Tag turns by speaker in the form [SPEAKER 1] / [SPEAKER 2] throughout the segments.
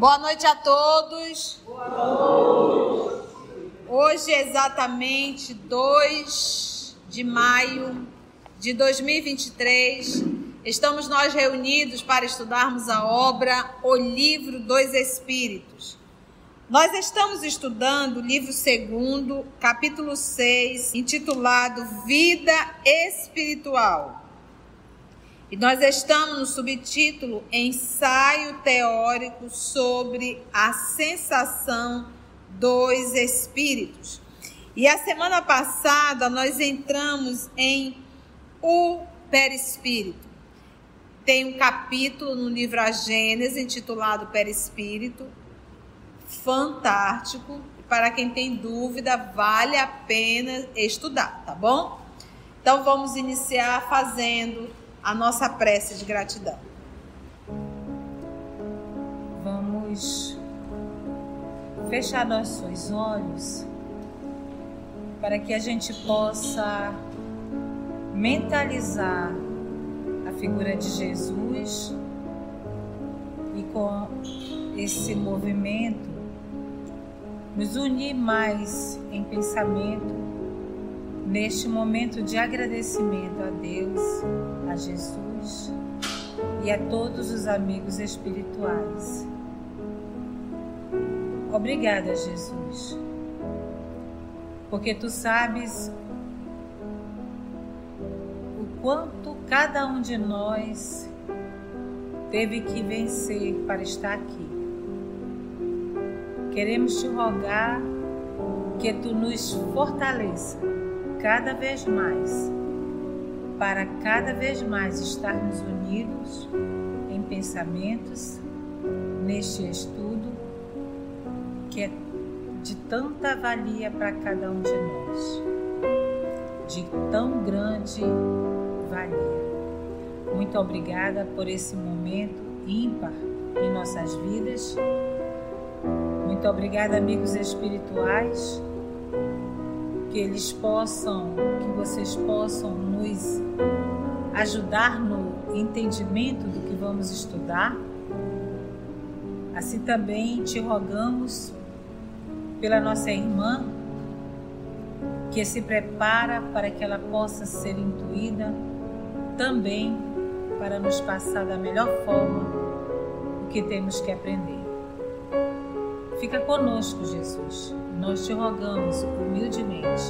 [SPEAKER 1] Boa noite a todos. Boa noite. Hoje é exatamente 2 de maio de 2023. Estamos nós reunidos para estudarmos a obra O Livro dos Espíritos. Nós estamos estudando o livro segundo, capítulo 6, intitulado Vida Espiritual. E nós estamos no subtítulo Ensaio Teórico sobre a Sensação dos Espíritos. E a semana passada nós entramos em O Perispírito. Tem um capítulo no livro A Gênese intitulado Perispírito, fantástico. Para quem tem dúvida, vale a pena estudar, tá bom? Então vamos iniciar fazendo a nossa prece de gratidão.
[SPEAKER 2] Vamos fechar nossos olhos para que a gente possa mentalizar a figura de Jesus e com esse movimento nos unir mais em pensamento neste momento de agradecimento a Deus, a Jesus e a todos os amigos espirituais. Obrigada, Jesus, porque tu sabes o quanto cada um de nós teve que vencer para estar aqui. Queremos te rogar que tu nos fortaleça cada vez mais, para cada vez mais estarmos unidos em pensamentos neste estudo que é de tanta valia para cada um de nós, de tão grande valia. Muito obrigada por esse momento ímpar em nossas vidas. Muito obrigada, amigos espirituais que eles possam, que vocês possam nos ajudar no entendimento do que vamos estudar. Assim também te rogamos pela nossa irmã que se prepara para que ela possa ser intuída também para nos passar da melhor forma o que temos que aprender. Fica conosco, Jesus nós te rogamos humildemente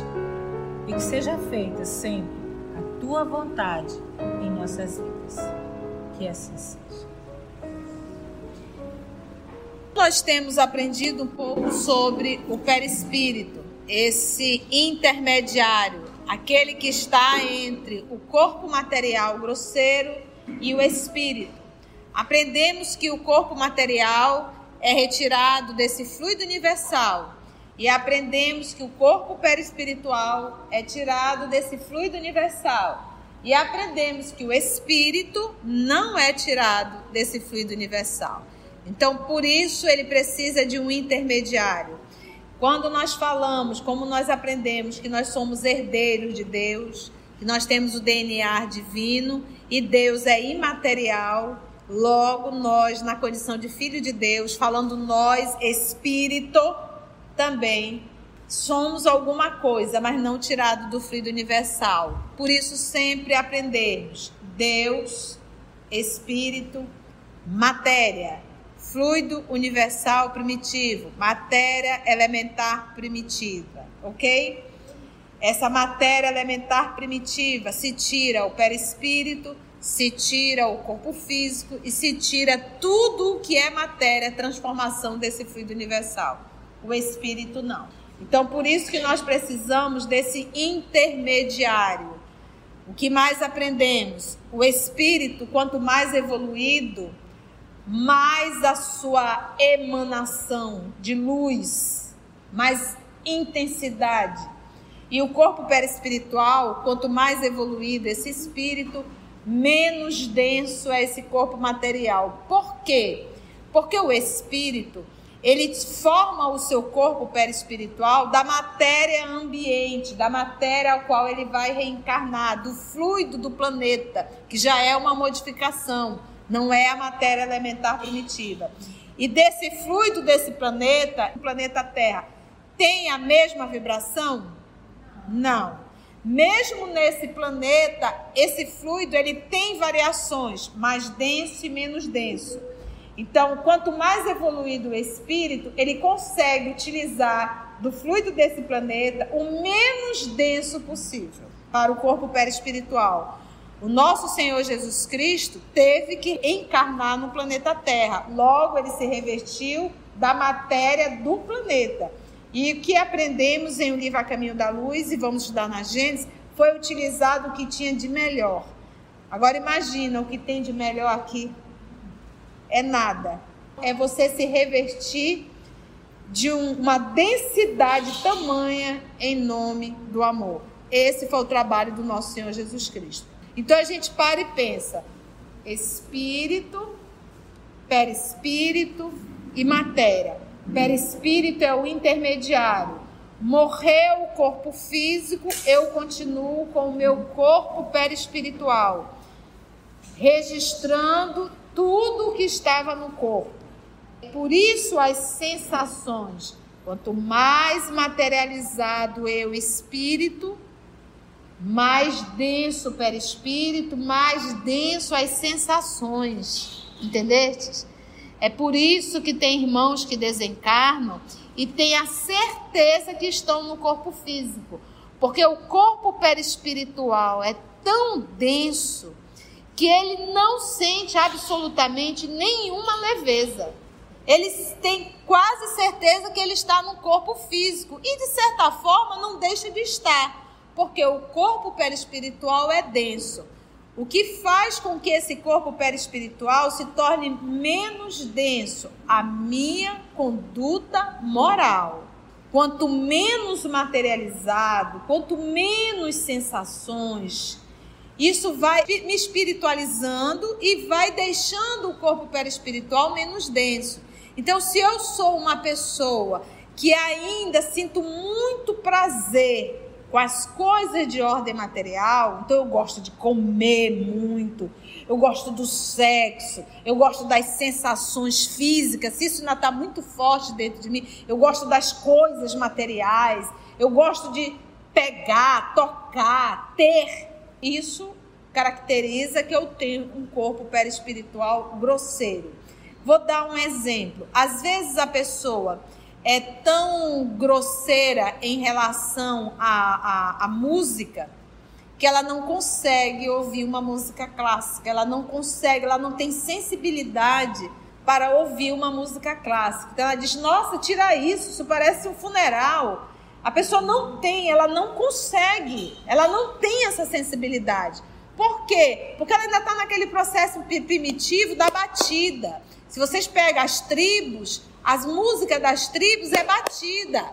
[SPEAKER 2] e que seja feita sempre a tua vontade em nossas vidas. Que assim seja.
[SPEAKER 1] Nós temos aprendido um pouco sobre o perispírito, esse intermediário, aquele que está entre o corpo material grosseiro e o espírito. Aprendemos que o corpo material é retirado desse fluido universal e aprendemos que o corpo perispiritual é tirado desse fluido universal. E aprendemos que o espírito não é tirado desse fluido universal. Então, por isso, ele precisa de um intermediário. Quando nós falamos, como nós aprendemos que nós somos herdeiros de Deus, que nós temos o DNA divino e Deus é imaterial, logo nós, na condição de filho de Deus, falando nós, espírito, também somos alguma coisa, mas não tirado do fluido universal. Por isso sempre aprendemos Deus, espírito, matéria, fluido universal primitivo, matéria elementar primitiva, OK? Essa matéria elementar primitiva se tira o perispírito, se tira o corpo físico e se tira tudo o que é matéria, transformação desse fluido universal o espírito não. Então, por isso que nós precisamos desse intermediário. O que mais aprendemos? O espírito, quanto mais evoluído, mais a sua emanação de luz, mais intensidade. E o corpo perispiritual, quanto mais evoluído esse espírito, menos denso é esse corpo material. Por quê? Porque o espírito ele forma o seu corpo perispiritual da matéria ambiente, da matéria ao qual ele vai reencarnar, do fluido do planeta, que já é uma modificação, não é a matéria elementar primitiva. e desse fluido desse planeta, o planeta Terra, tem a mesma vibração? Não. Mesmo nesse planeta, esse fluido ele tem variações, mais denso e menos denso. Então, quanto mais evoluído o espírito, ele consegue utilizar do fluido desse planeta o menos denso possível para o corpo perispiritual. O nosso Senhor Jesus Cristo teve que encarnar no planeta Terra. Logo, ele se revestiu da matéria do planeta. E o que aprendemos em O Livro A Caminho da Luz, e vamos estudar na Gênesis, foi utilizado o que tinha de melhor. Agora imagina o que tem de melhor aqui. É nada. É você se revestir de um, uma densidade tamanha em nome do amor. Esse foi o trabalho do nosso Senhor Jesus Cristo. Então a gente para e pensa: espírito, perispírito e matéria. Perispírito é o intermediário. Morreu o corpo físico, eu continuo com o meu corpo perispiritual, registrando tudo o que estava no corpo. Por isso as sensações, quanto mais materializado eu espírito, mais denso o perispírito, mais denso as sensações. Entendestes? É por isso que tem irmãos que desencarnam e têm a certeza que estão no corpo físico. Porque o corpo perispiritual é tão denso que ele não sente absolutamente nenhuma leveza. Eles têm quase certeza que ele está no corpo físico e, de certa forma, não deixa de estar porque o corpo perispiritual é denso. O que faz com que esse corpo perispiritual se torne menos denso? A minha conduta moral. Quanto menos materializado, quanto menos sensações, isso vai me espiritualizando e vai deixando o corpo perispiritual menos denso. Então, se eu sou uma pessoa que ainda sinto muito prazer com as coisas de ordem material, então eu gosto de comer muito, eu gosto do sexo, eu gosto das sensações físicas, se isso ainda está muito forte dentro de mim, eu gosto das coisas materiais, eu gosto de pegar, tocar, ter. Isso caracteriza que eu tenho um corpo perispiritual grosseiro. Vou dar um exemplo. Às vezes a pessoa é tão grosseira em relação à, à, à música que ela não consegue ouvir uma música clássica, ela não consegue, ela não tem sensibilidade para ouvir uma música clássica. Então ela diz: Nossa, tira isso, isso parece um funeral. A pessoa não tem, ela não consegue, ela não tem essa sensibilidade. Por quê? Porque ela ainda está naquele processo primitivo da batida. Se vocês pegam as tribos, as músicas das tribos é batida.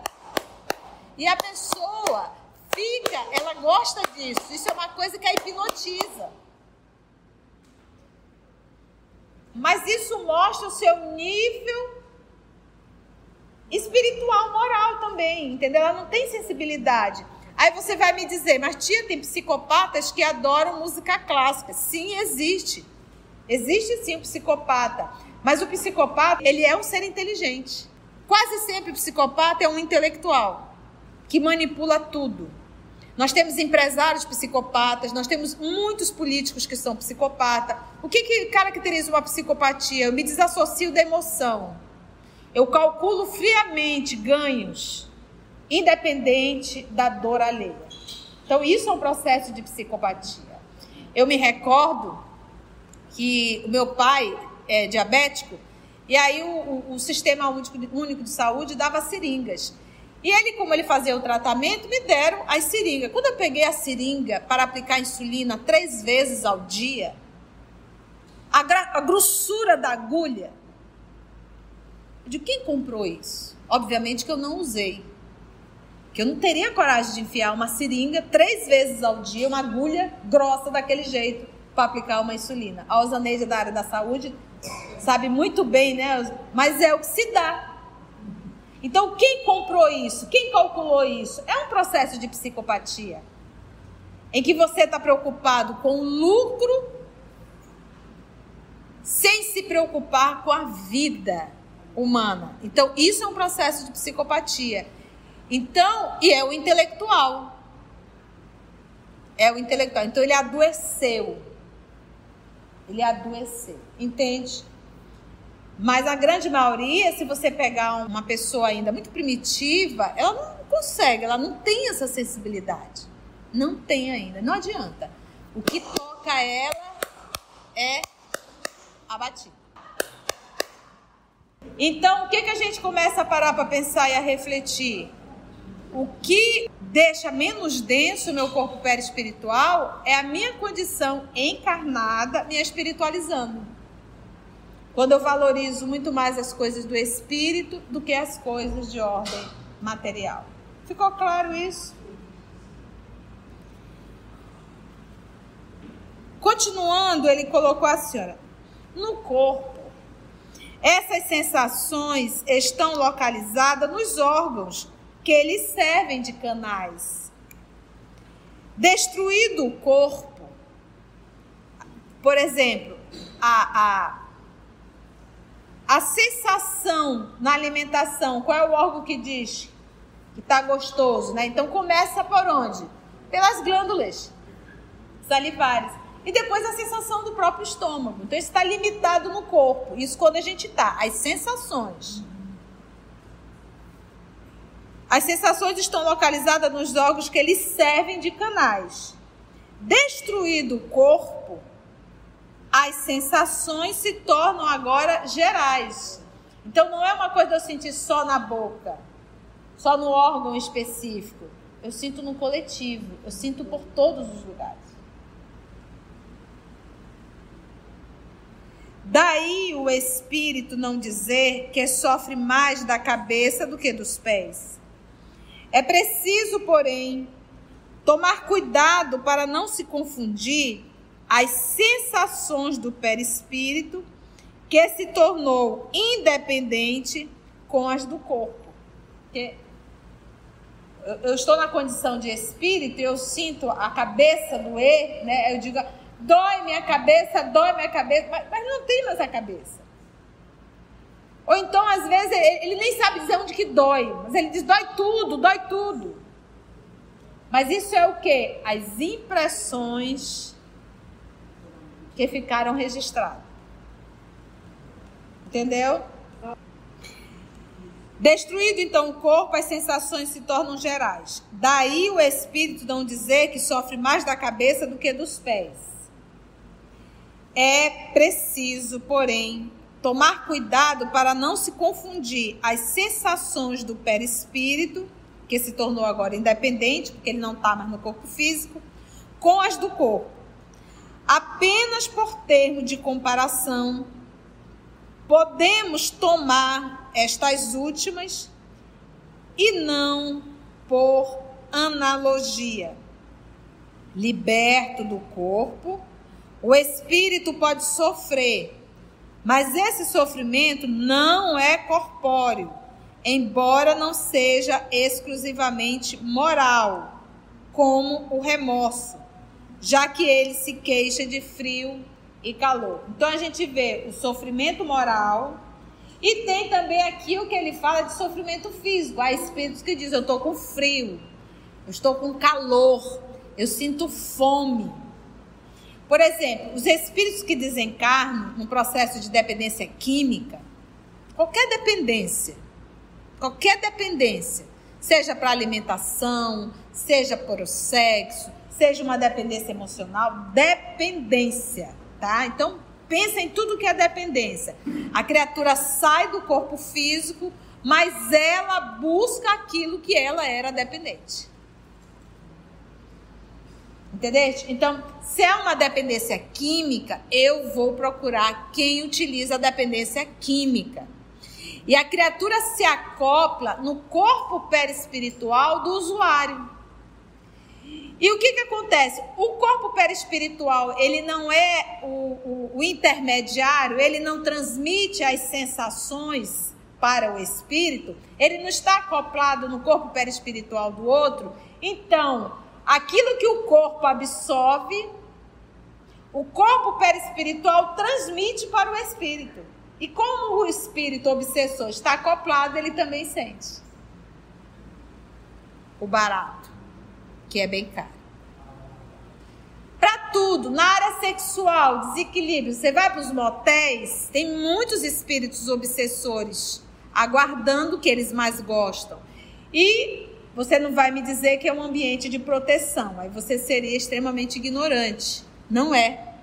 [SPEAKER 1] E a pessoa fica, ela gosta disso. Isso é uma coisa que a hipnotiza. Mas isso mostra o seu nível espiritual, moral também, entendeu? Ela não tem sensibilidade. Aí você vai me dizer, mas tia, tem psicopatas que adoram música clássica. Sim, existe. Existe sim o psicopata. Mas o psicopata, ele é um ser inteligente. Quase sempre o psicopata é um intelectual que manipula tudo. Nós temos empresários psicopatas, nós temos muitos políticos que são psicopatas. O que, que caracteriza uma psicopatia? Eu me desassocio da emoção. Eu calculo friamente ganhos, independente da dor alheia. Então, isso é um processo de psicopatia. Eu me recordo que o meu pai, é, diabético, e aí o, o, Sistema único, único de Saúde dava seringas. E ele, como ele fazia o tratamento, me deram as seringas. Quando eu peguei a seringa para aplicar insulina três vezes ao dia, a, a grossura da agulha, de quem comprou isso? Obviamente que eu não usei. Que eu não teria coragem de enfiar uma seringa três vezes ao dia, uma agulha grossa daquele jeito, para aplicar uma insulina. A Osaneide da área da saúde sabe muito bem, né? Mas é o que se dá. Então, quem comprou isso? Quem calculou isso? É um processo de psicopatia. Em que você está preocupado com o lucro sem se preocupar com a vida. humana. Então, isso é um processo de psicopatia. Então, e é o intelectual. É o intelectual. Então, ele adoeceu. Ele adoeceu. Entende? Mas a grande maioria, se você pegar uma pessoa ainda muito primitiva, ela não consegue, ela não tem essa sensibilidade. Não tem ainda, não adianta. O que toca ela é a batida. Então, o que, que a gente começa a parar para pensar e a refletir? O que deixa menos denso o meu corpo perispiritual é a minha condição encarnada me espiritualizando. Quando eu valorizo muito mais as coisas do espírito do que as coisas de ordem material. Ficou claro isso? Continuando, ele colocou assim: olha, no corpo, essas sensações estão localizadas nos órgãos que eles servem de canais. Destruído o corpo, por exemplo, a, a, a sensação na alimentação, qual é o órgão que diz que está gostoso, né? Então começa por onde? Pelas glândulas salivares. E depois a sensação do próprio estômago. Então, isso está limitado no corpo. Isso quando a gente está. As sensações. As sensações estão localizadas nos órgãos que eles servem de canais. Destruído o corpo, as sensações se tornam agora gerais. Então não é uma coisa eu sentir só na boca, só no órgão específico. Eu sinto no coletivo, eu sinto por todos os lugares. Daí o espírito não dizer que sofre mais da cabeça do que dos pés. É preciso, porém, tomar cuidado para não se confundir as sensações do perispírito, que se tornou independente com as do corpo. Eu estou na condição de espírito e eu sinto a cabeça doer, né? Eu digo, Dói minha cabeça, dói minha cabeça, mas, mas não tem mais a cabeça. Ou então, às vezes, ele, ele nem sabe dizer onde que dói, mas ele diz: dói tudo, dói tudo. Mas isso é o que? As impressões que ficaram registradas. Entendeu? Destruído então o corpo, as sensações se tornam gerais. Daí o espírito não dizer que sofre mais da cabeça do que dos pés. É preciso, porém, tomar cuidado para não se confundir as sensações do perispírito, que se tornou agora independente, porque ele não está mais no corpo físico, com as do corpo. Apenas por termo de comparação, podemos tomar estas últimas e não por analogia. Liberto do corpo, o espírito pode sofrer, mas esse sofrimento não é corpóreo, embora não seja exclusivamente moral, como o remorso, já que ele se queixa de frio e calor. Então a gente vê o sofrimento moral e tem também aqui o que ele fala de sofrimento físico. Há espíritos que dizem: Eu estou com frio, eu estou com calor, eu sinto fome. Por exemplo, os espíritos que desencarnam num processo de dependência química, qualquer dependência, qualquer dependência, seja para alimentação, seja por o sexo, seja uma dependência emocional, dependência, tá? Então, pensa em tudo que é dependência. A criatura sai do corpo físico, mas ela busca aquilo que ela era dependente. Entendeste? Então, se é uma dependência química, eu vou procurar quem utiliza a dependência química. E a criatura se acopla no corpo perispiritual do usuário. E o que, que acontece? O corpo perispiritual, ele não é o, o, o intermediário, ele não transmite as sensações para o espírito, ele não está acoplado no corpo perispiritual do outro. Então, aquilo que o corpo absorve, o corpo perispiritual transmite para o espírito. E como o espírito obsessor está acoplado, ele também sente o barato, que é bem caro. Para tudo, na área sexual, desequilíbrio. Você vai para os motéis, tem muitos espíritos obsessores aguardando o que eles mais gostam. E você não vai me dizer que é um ambiente de proteção, aí você seria extremamente ignorante. Não é.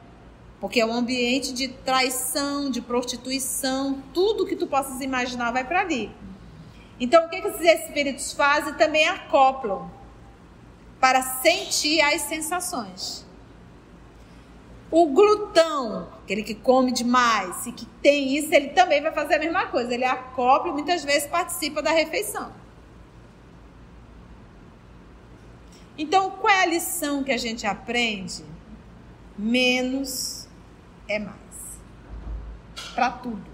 [SPEAKER 1] Porque é um ambiente de traição, de prostituição, tudo que tu possas imaginar vai para ali. Então, o que, que esses espíritos fazem? Também acoplam para sentir as sensações. O glutão, aquele que come demais e que tem isso, ele também vai fazer a mesma coisa. Ele acopla e muitas vezes participa da refeição. Então, qual é a lição que a gente aprende? Menos é mais. Para tudo.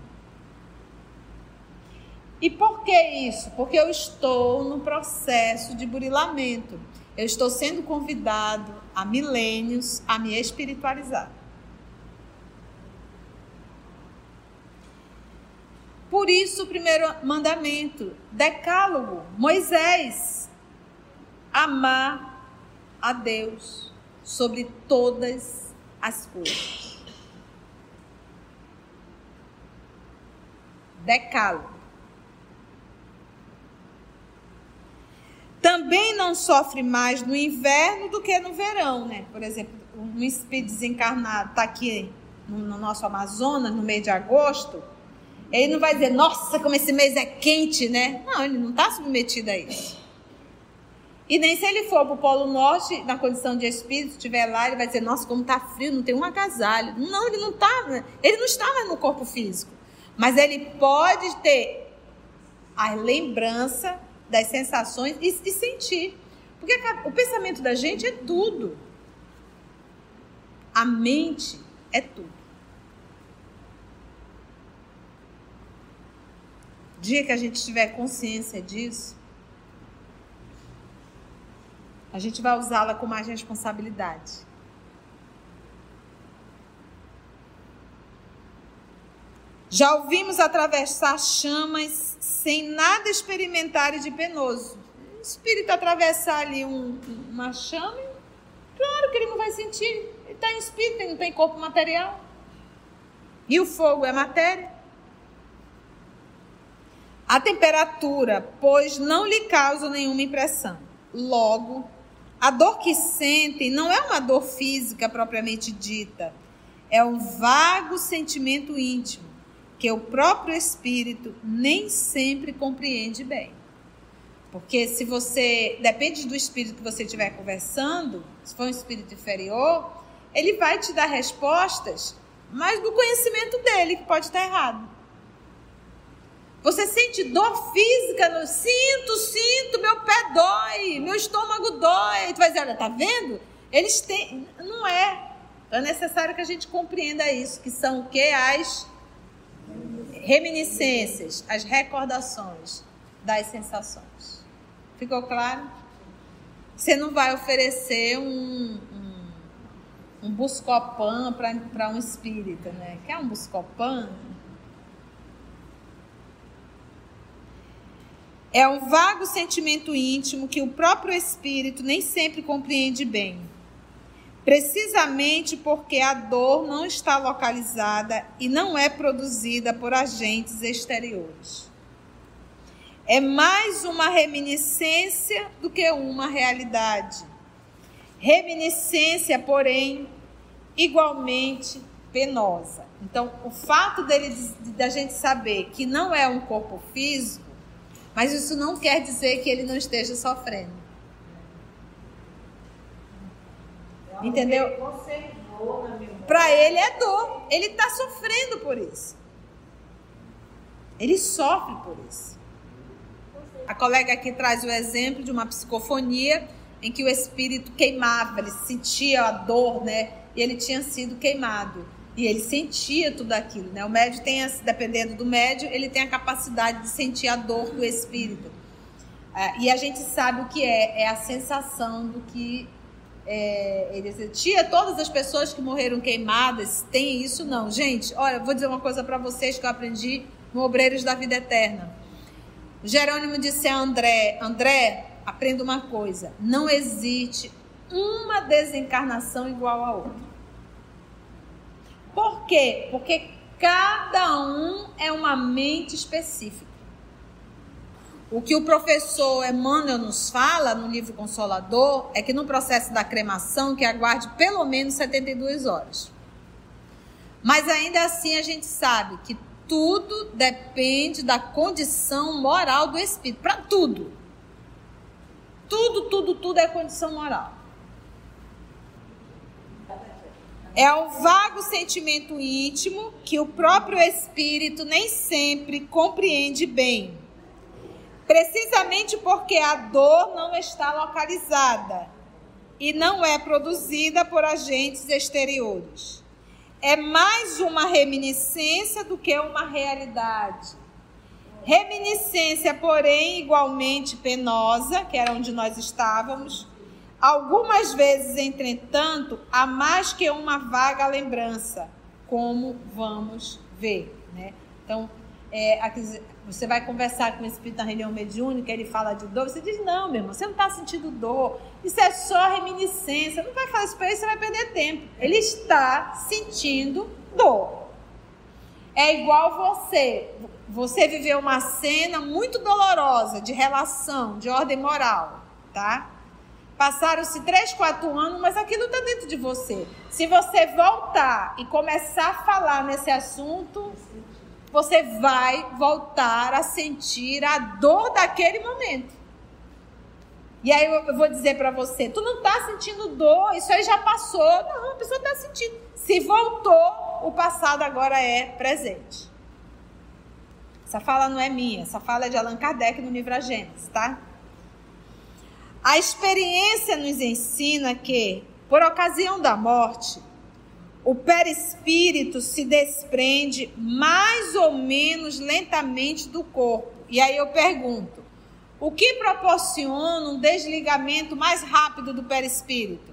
[SPEAKER 1] E por que isso? Porque eu estou no processo de burilamento. Eu estou sendo convidado há milênios a me espiritualizar. Por isso, o primeiro mandamento, decálogo, Moisés, amar a Deus sobre todas as coisas. Decálogo. Também não sofre mais no inverno do que no verão, né? Por exemplo, um espírito desencarnado está aqui no, no, nosso Amazonas, no mês de agosto, ele não vai dizer, nossa, como esse mês é quente, né? Não, ele não está submetido a isso. E nem se ele for para o Polo Norte, na condição de espírito, estiver lá, ele vai dizer, nossa, como está frio, não tem um agasalho. Não, ele não está, ele não está mais no corpo físico. Mas ele pode ter a lembrança das sensações e, e sentir. Porque o pensamento da gente é tudo. A mente é tudo. Dia que a gente tiver consciência disso, a gente vai usá-la com mais responsabilidade. Já ouvimos atravessar chamas sem nada experimentar de penoso. O espírito atravessar ali um, uma chama, claro que ele não vai sentir. Ele está em espírito, ele não tem corpo material. E o fogo é matéria. A temperatura, pois, não lhe causa nenhuma impressão. Logo, a dor que sentem não é uma dor física propriamente dita, é um vago sentimento íntimo que o próprio espírito nem sempre compreende bem. Porque se você, depende do espírito que você estiver conversando, se for um espírito inferior, ele vai te dar respostas, mas do conhecimento dele, que pode estar errado. Você sente dor física, no, sinto, sinto, meu pé dói, meu estômago dói. Tu vai dizer, olha, tá vendo? Eles têm. Não é. Então é necessário que a gente compreenda isso, que são o que? As reminiscências, as recordações das sensações. Ficou claro? Você não vai oferecer um, um, um buscopan para um espírita, né? Quer um buscopan? É um vago sentimento íntimo que o próprio espírito nem sempre compreende bem precisamente porque a dor não está localizada e não é produzida por agentes exteriores. É mais uma reminiscência do que uma realidade. Reminiscência, porém, igualmente penosa. Então, o fato dele da gente saber que não é um corpo físico, mas isso não quer dizer que ele não esteja sofrendo. Entendeu? Para ele é dor. Ele está sofrendo por isso. Ele sofre por isso. A colega aqui traz o exemplo de uma psicofonia em que o espírito queimava, ele sentia a dor, né? E ele tinha sido queimado. E ele sentia tudo aquilo, né? O médio tem, dependendo do médio, ele tem a capacidade de sentir a dor do espírito. É, e a gente sabe o que é, é a sensação do que é, ele dizia, tia, todas as pessoas que morreram queimadas têm isso? Não. Gente, olha, vou dizer uma coisa para vocês que eu aprendi no Obreiros da Vida Eterna. Jerônimo disse a André, André, aprenda uma coisa, não existe uma desencarnação igual a outra. Por quê? Porque cada um é uma mente específica. O que o professor Emmanuel nos fala no livro Consolador é que no processo da cremação que aguarde pelo menos 72 horas. Mas ainda assim a gente sabe que tudo depende da condição moral do espírito, para tudo. Tudo, tudo, tudo é condição moral. É o vago sentimento íntimo que o próprio espírito nem sempre compreende bem precisamente porque a dor não está localizada e não é produzida por agentes exteriores. É mais uma reminiscência do que uma realidade. Reminiscência, porém, igualmente penosa, que era onde nós estávamos. Algumas vezes, entretanto, há mais que uma vaga lembrança, como vamos ver. Né? Então, é, você vai conversar com o espírito da reunião mediúnica, ele fala de dor, você diz: Não, meu irmão, você não está sentindo dor, isso é só reminiscência. Não vai fazer isso para ele, você vai perder tempo. Ele está sentindo dor. É igual você. Você viveu uma cena muito dolorosa de relação, de ordem moral, tá? Passaram-se três, quatro anos, mas aquilo está dentro de você. Se você voltar e começar a falar nesse assunto, você vai voltar a sentir a dor daquele momento. E aí eu vou dizer para você, tu não está sentindo dor, isso aí já passou. Não, a pessoa está sentindo. Se voltou, o passado agora é presente. Essa fala não é minha, essa fala é de Allan Kardec no livro A Gênesis, tá? A experiência nos ensina que, por ocasião da morte, o perispírito se desprende mais ou menos lentamente do corpo. E aí eu pergunto: o que proporciona um desligamento mais rápido do perispírito?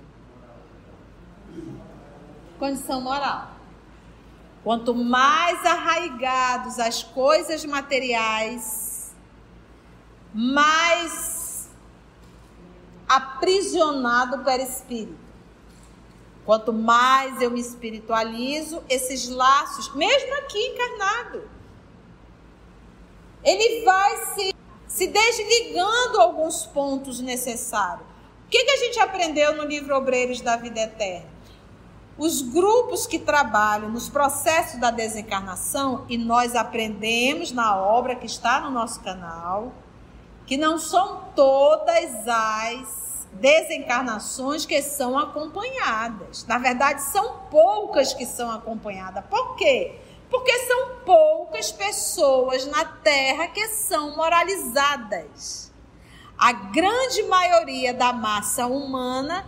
[SPEAKER 1] Condição moral. Quanto mais arraigados as coisas materiais, mais aprisionado o perispírito. Quanto mais eu me espiritualizo, esses laços, mesmo aqui encarnado, ele vai se, se desligando alguns pontos necessários. O que, que a gente aprendeu no livro Obreiros da Vida Eterna? Os grupos que trabalham nos processos da desencarnação, e nós aprendemos na obra que está no nosso canal, que não são todas as desencarnações que são acompanhadas. Na verdade, são poucas que são acompanhadas. Por quê? Porque são poucas pessoas na Terra que são moralizadas. A grande maioria da massa humana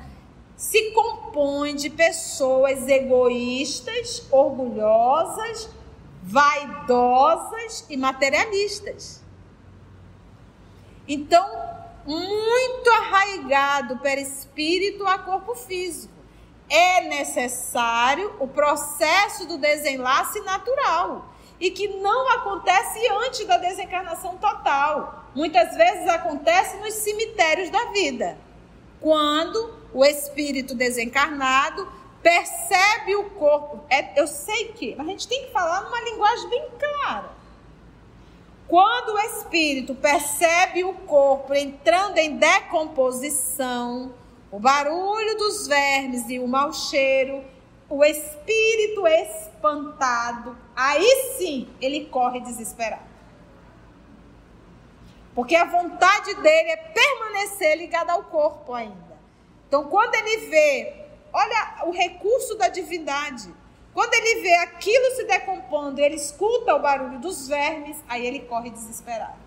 [SPEAKER 1] se compõe de pessoas egoístas, orgulhosas, vaidosas e materialistas. Então, muito arraigado perispírito a corpo físico. É necessário o processo do desenlace natural e que não acontece antes da desencarnação total. Muitas vezes acontece nos cemitérios da vida, quando o espírito desencarnado percebe o corpo. É, eu sei que a gente tem que falar numa linguagem bem clara. Quando o espírito percebe o corpo entrando em decomposição, o barulho dos vermes e o mau cheiro, o espírito espantado, aí sim ele corre desesperado. Porque a vontade dele é permanecer ligado ao corpo ainda. Então, quando ele vê, olha o recurso da divindade. Quando ele vê aquilo se decompondo, ele escuta o barulho dos vermes, aí ele corre desesperado.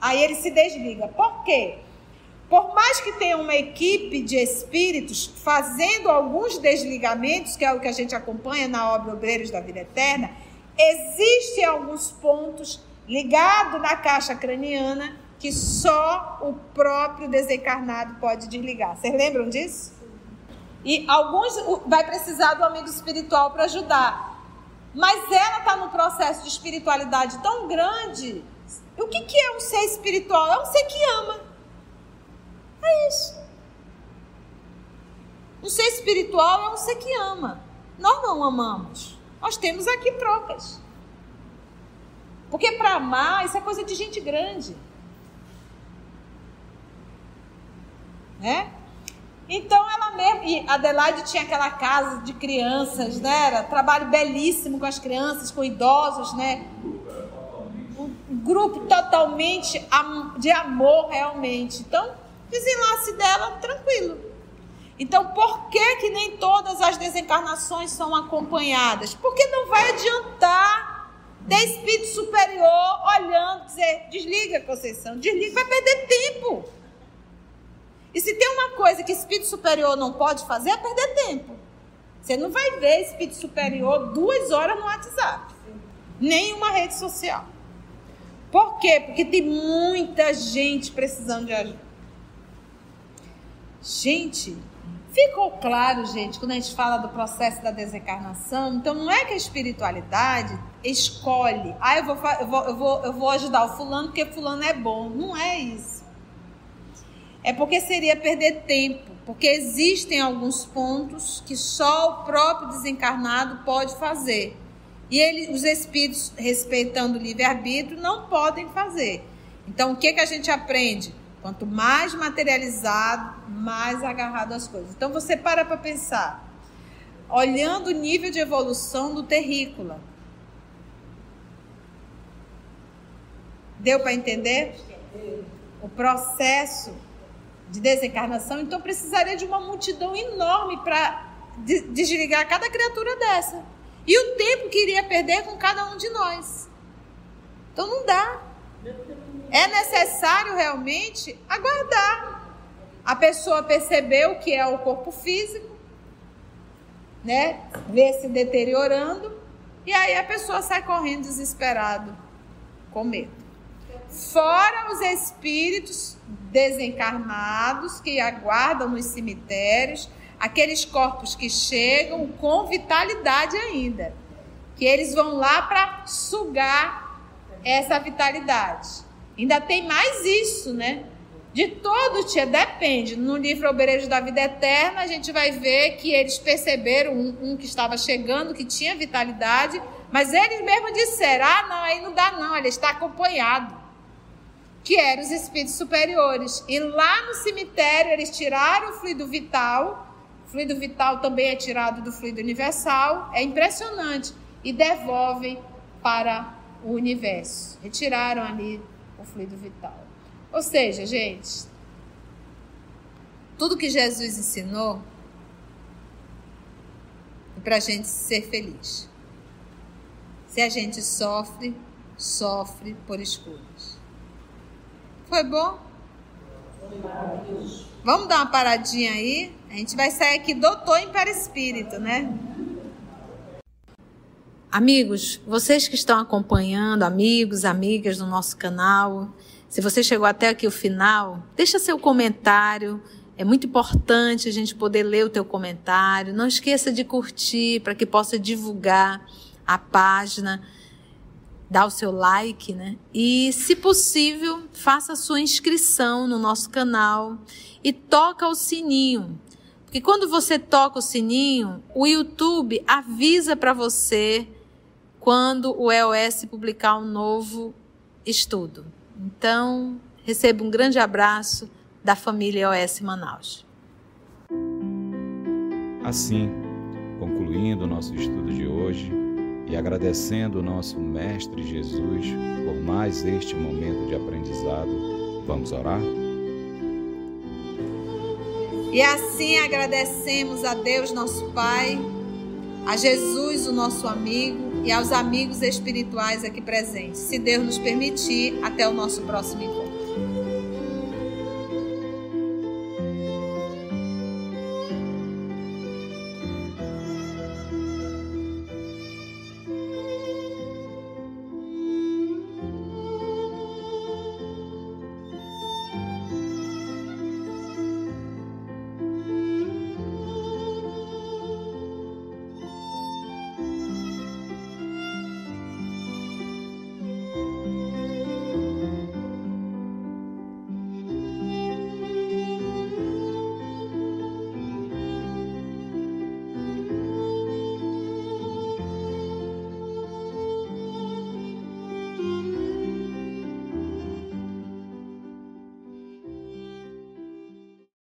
[SPEAKER 1] Aí ele se desliga. Por quê? Por mais que tenha uma equipe de espíritos fazendo alguns desligamentos, que é o que a gente acompanha na obra Obreiros da Vida Eterna, existem alguns pontos ligados na caixa craniana que só o próprio desencarnado pode desligar. Vocês lembram disso? E alguns vai precisar do amigo espiritual para ajudar. Mas ela está num processo de espiritualidade tão grande. O que, que é um ser espiritual? É um ser que ama. É isso. Um ser espiritual é um ser que ama. Nós não amamos. Nós temos aqui trocas. Porque para amar, isso é coisa de gente grande. Né? Então ela mesmo, e Adelaide tinha aquela casa de crianças, né? Era trabalho belíssimo com as crianças, com idosos, né? Um grupo totalmente de amor realmente. Então, desenlace dela tranquilo. Então, por que que nem todas as desencarnações são acompanhadas? Porque não vai adiantar ter espírito superior olhando, dizer, desliga, Conceição, desliga, vai perder tempo. E se tem uma coisa que espírito superior não pode fazer, é perder tempo. Você não vai ver espírito superior duas horas no WhatsApp, nem uma rede social. Por quê? Porque tem muita gente precisando de ajuda. Gente, ficou claro, gente, quando a gente fala do processo da desencarnação? Então, não é que a espiritualidade escolhe, ah, eu vou, eu vou, eu vou, eu vou ajudar o fulano porque fulano é bom. Não é isso é porque seria perder tempo, porque existem alguns pontos que só o próprio desencarnado pode fazer. E ele, os espíritos, respeitando o livre-arbítrio, não podem fazer. Então, o que, que a gente aprende? Quanto mais materializado, mais agarrado às coisas. Então, você para para pensar. Olhando o nível de evolução do terrícola. Deu para entender? O processo de desencarnação, então precisaria de uma multidão enorme para desligar cada criatura dessa. E o tempo que iria perder com cada um de nós. Então não dá. É necessário realmente aguardar a pessoa perceber o que é o corpo físico, né? Ver se deteriorando, e aí a pessoa sai correndo desesperado, com medo. Fora os espíritos desencarnados que aguardam nos cemitérios, aqueles corpos que chegam com vitalidade ainda, que eles vão lá para sugar essa vitalidade. Ainda tem mais isso, né? De todo tia, depende. No livro Obreiros da Vida Eterna, a gente vai ver que eles perceberam um, um que estava chegando, que tinha vitalidade, mas eles mesmos disseram: ah, não, aí não dá, não, ele está acompanhado que eram os espíritos superiores. E lá no cemitério eles tiraram o fluido vital, o fluido vital também é tirado do fluido universal, é impressionante, e devolvem para o universo. Retiraram ali o fluido vital. Ou seja, gente, tudo que Jesus ensinou é para a gente ser feliz. Se a gente sofre, sofre por escolhas. Foi bom? Vamos dar uma paradinha aí? A gente vai sair aqui doutor em perispírito, né? Amigos, vocês que estão acompanhando, amigos, amigas do nosso canal, se você chegou até aqui o final, deixa seu comentário. É muito importante a gente poder ler o teu comentário. Não esqueça de curtir para que possa divulgar a página dá o seu like, né? E, se possível, faça a sua inscrição no nosso canal e toca o sininho. Porque quando você toca o sininho, o YouTube avisa para você quando o EOS publicar um novo estudo. Então, receba um grande abraço da família EOS Manaus.
[SPEAKER 3] Assim, concluindo o nosso estudo de hoje, e agradecendo o nosso Mestre Jesus por mais este momento de aprendizado, vamos orar?
[SPEAKER 1] E assim agradecemos a Deus, nosso Pai, a Jesus, o nosso amigo, e aos amigos espirituais aqui presentes. Se Deus nos permitir, até o nosso próximo encontro.